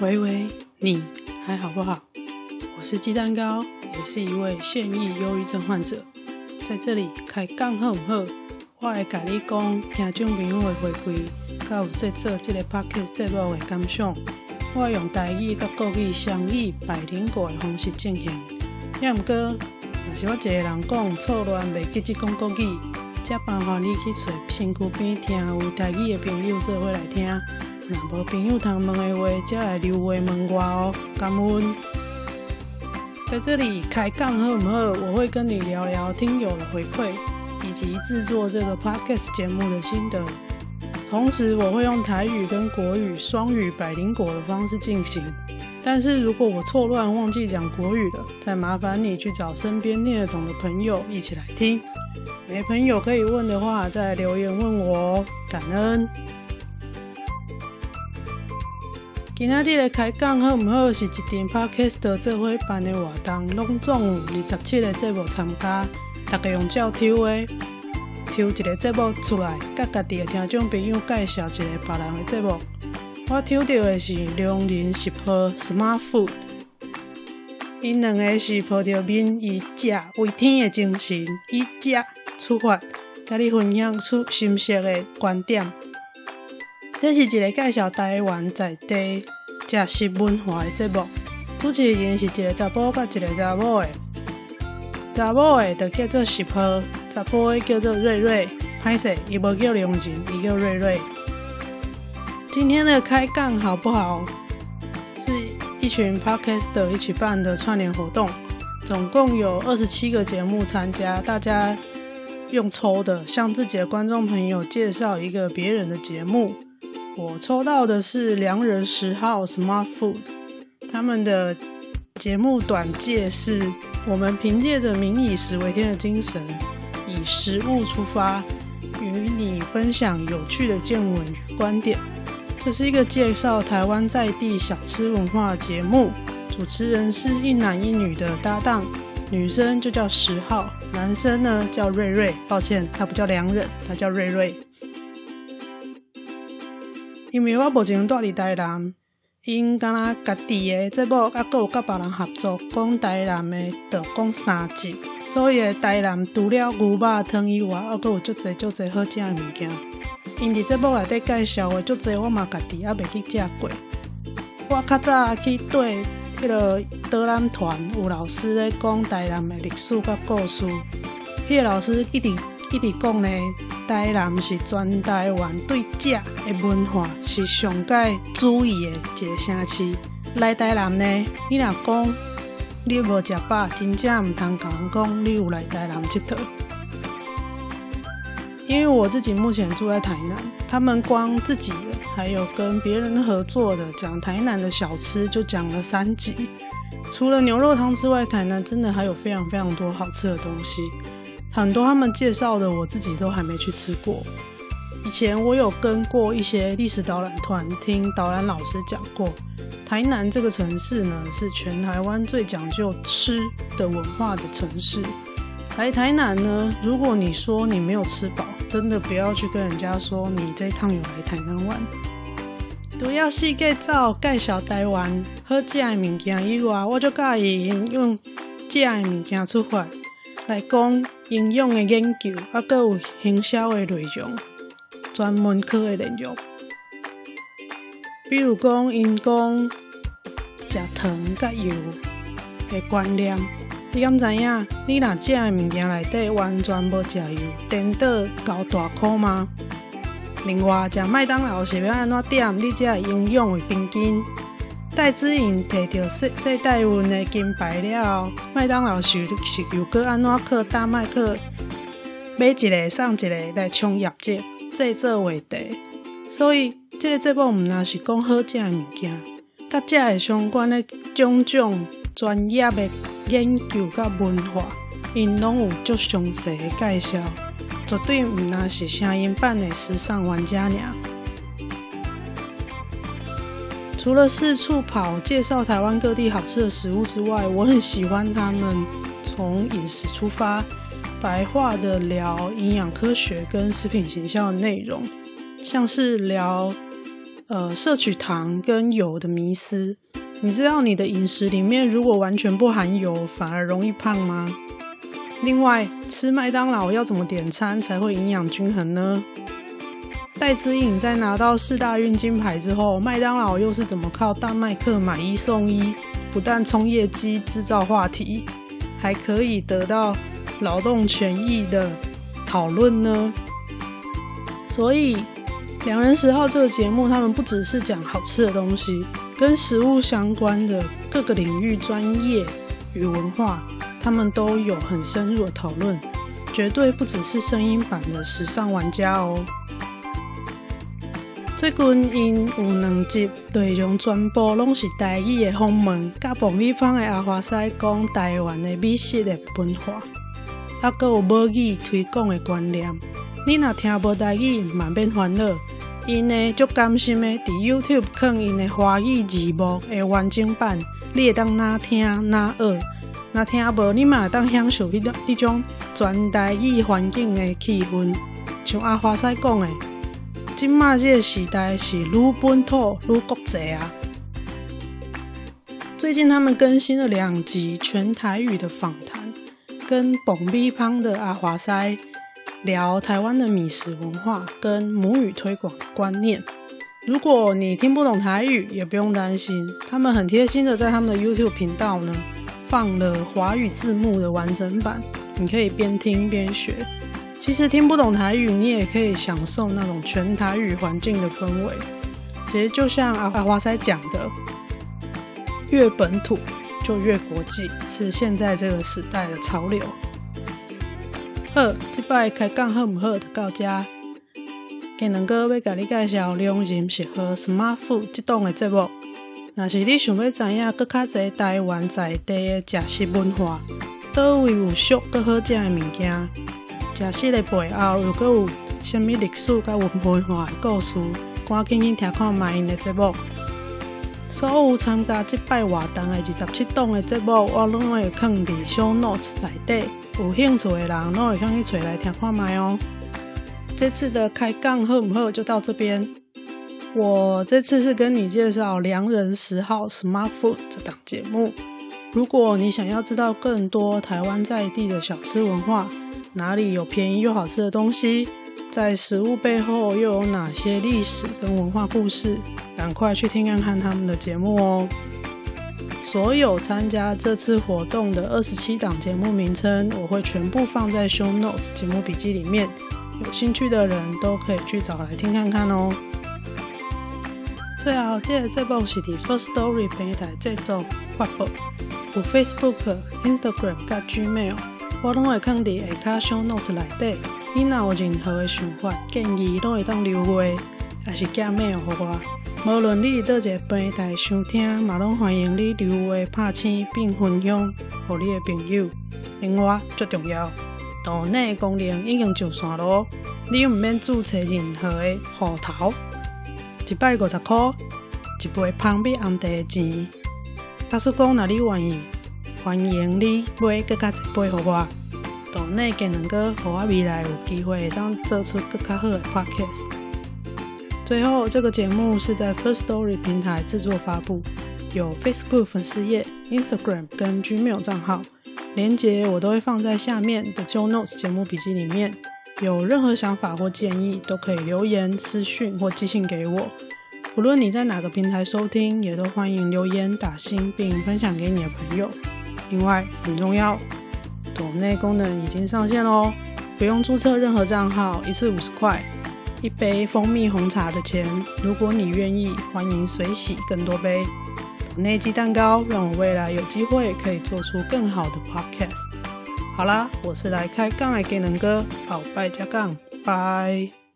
喂喂，你还好不好？我是鸡蛋糕，也是一位现役忧郁症患者，在这里开讲好唔好？我会跟你讲听众朋友的回馈，还有在做这个 podcast 节目的感想。我用台语跟国语双语百灵果的方式进行。要唔过，若是我一个人讲错乱，袂记得讲国语，则麻烦你去找身躯边听有台语的朋友做伙来听。若无朋友通问的话，则来留话问我哦。感恩。在这里开讲好唔好？我会跟你聊聊听友的回馈，以及制作这个 podcast 节目的心得。同时，我会用台语跟国语双语百灵果的方式进行。但是如果我错乱忘记讲国语了，再麻烦你去找身边听得懂的朋友一起来听。没朋友可以问的话，再留言问我哦。感恩。今仔日的开讲好唔好？是一场 Podcast 做伙办的活动，拢总有二十七个节目参加，大家用照抽的，抽一个节目出来，甲家己的听众朋友介绍一个别人的节目。我抽到的是良人食谱 Smart Food，因两个是抱着民以食为天的精神，以食出发，甲你分享出新鲜的观点。这是一个介绍台湾在地食食文化的节目，主持人是一个查甫甲一个查某的，查某的就叫做食谱，查甫的叫做瑞瑞，歹势，伊无叫良人，伊叫瑞瑞。今天的开讲好不好？是一群 Podcaster 一起办的串联活动，总共有二十七个节目参加，大家用抽的向自己的观众朋友介绍一个别人的节目。我抽到的是良人十号 Smart Food，他们的节目短介是：我们凭借着民以食为天的精神，以食物出发，与你分享有趣的见闻与观点。这是一个介绍台湾在地小吃文化的节目，主持人是一男一女的搭档，女生就叫十号，男生呢叫瑞瑞。抱歉，他不叫良人，他叫瑞瑞。因为我目前住伫台南，因敢若家己的节目，啊，阁有甲别人合作，讲台南的，着讲三集，所以台南除了牛肉汤以外，啊，阁有足侪足侪好食的物件。因伫节目内底介绍的足侪，我嘛家己还未去食过。我较早去对迄个导览团，有老师咧讲台南的历史甲故事，迄个老师一直一直讲呢。台南是全台湾对食的文化是上盖注意的一个城市。来台南呢，你若讲你无食饱，真正毋通甲人讲你有来台南佚佗。因为我自己目前住在台南，他们光自己的，还有跟别人合作的讲台南的小吃，就讲了三集。除了牛肉汤之外，台南真的还有非常非常多好吃的东西。很多他们介绍的，我自己都还没去吃过。以前我有跟过一些历史导览团，听导览老师讲过，台南这个城市呢，是全台湾最讲究吃的文化的城市。来台南呢，如果你说你没有吃饱，真的不要去跟人家说你这趟有来台南玩。都要细介绍介绍台湾好食的物件以外，我就介意用食的物件出发来讲。营养的研究，啊，阁有行销的内容，专门课的内容。比如讲，因讲食糖甲油的观念，你敢知影？你若食的物件内底完全无食油，颠倒交大箍吗？另外，食麦当劳是要安怎点？你才会营养会平均。戴资颖摕到世世代运的金牌了，麦当劳是是又阁安怎靠大麦克买一个送一个来冲业绩，制作话题。所以这个节目毋那是讲好食的物件，甲食的相关的种种专业的研究甲文化，因拢有足详细的介绍，绝对毋那是声音版的时尚玩家尔。除了四处跑介绍台湾各地好吃的食物之外，我很喜欢他们从饮食出发，白话的聊营养科学跟食品形象的内容，像是聊呃摄取糖跟油的迷思。你知道你的饮食里面如果完全不含油，反而容易胖吗？另外，吃麦当劳要怎么点餐才会营养均衡呢？戴资颖在拿到四大运金牌之后，麦当劳又是怎么靠大麦克买一送一，不但冲业绩、制造话题，还可以得到劳动权益的讨论呢？所以，两人十号这个节目，他们不只是讲好吃的东西。跟食物相关的各个领域、专业与文化，他们都有很深入的讨论，绝对不只是声音版的时尚玩家哦。最近因有两集内容全部拢是台语的访问，甲爆米花的阿华师讲台湾的美食的文化，还阁有母语推广的观念。你若听无台语，万免烦恼。因呢，足甘心的，伫 YouTube 放因的华语字幕的完整版，你会当哪听哪学，哪听无你嘛会当享受迄种迄种全台语环境的气氛。像阿华师讲的，今麦这个时代是愈本土愈国际啊。最近他们更新了两集全台语的访谈，跟爆米花的阿华师。聊台湾的米食文化跟母语推广观念。如果你听不懂台语，也不用担心，他们很贴心的在他们的 YouTube 频道呢放了华语字幕的完整版，你可以边听边学。其实听不懂台语，你也可以享受那种全台语环境的氛围。其实就像阿华塞讲的，越本土就越国际，是现在这个时代的潮流。好，这摆开讲好唔好？就到这。今两个要甲你介绍两人适合 Smart Food 这档的节目。若是你想要知影更较侪台湾在地的食食文化，倒位有俗阁好食的物件，食食的背后又阁有虾米历史甲文化的故事，赶紧去听看卖因的节目。所有参加即摆活动的二十七档的节目，我拢会放伫小 Notes 内底。有兴趣的人，拢会可以找来听看卖哦。这次的开杠好唔好？就到这边。我这次是跟你介绍良人十号 Smart Food 这档节目。如果你想要知道更多台湾在地的小吃文化，哪里有便宜又好吃的东西，在食物背后又有哪些历史跟文化故事，赶快去听看看他们的节目哦。所有参加这次活动的二十七档节目名称，我会全部放在 Show Notes 节目笔记里面，有兴趣的人都可以去找来听看看哦。最后，这个节目是的 Firstory 平台制作发布，有 Facebook、Instagram 加 Gmail，我拢会放伫下卡 Show Notes 里底。你若有任何的想法、建议，都会当留话，也是寄 mail 给我。无论你伫佗个平台收听，嘛拢欢迎你留话、拍星并分享给你的朋友。另外，最重要，抖内功能已经上线咯，你毋免注册任何的户头，一百五十块，一杯香槟红茶的钱。假使讲，若你愿意，欢迎你买更加一杯给我。抖内给能够，互我未来有机会当做出更加好的 podcast。最后，这个节目是在 First Story 平台制作发布，有 Facebook 粉丝页、Instagram 跟 Gmail 账号，连接我都会放在下面的 Show Notes 节目笔记里面。有任何想法或建议，都可以留言、私讯或寄信给我。无论你在哪个平台收听，也都欢迎留言、打星并分享给你的朋友。另外，很重要，抖内功能已经上线喽，不用注册任何账号，一次五十块。一杯蜂蜜红茶的钱，如果你愿意，欢迎随喜更多杯。内鸡蛋糕，让我未来有机会可以做出更好的 podcast。好啦，我是来开杠的技能哥，好，拜加杠，拜。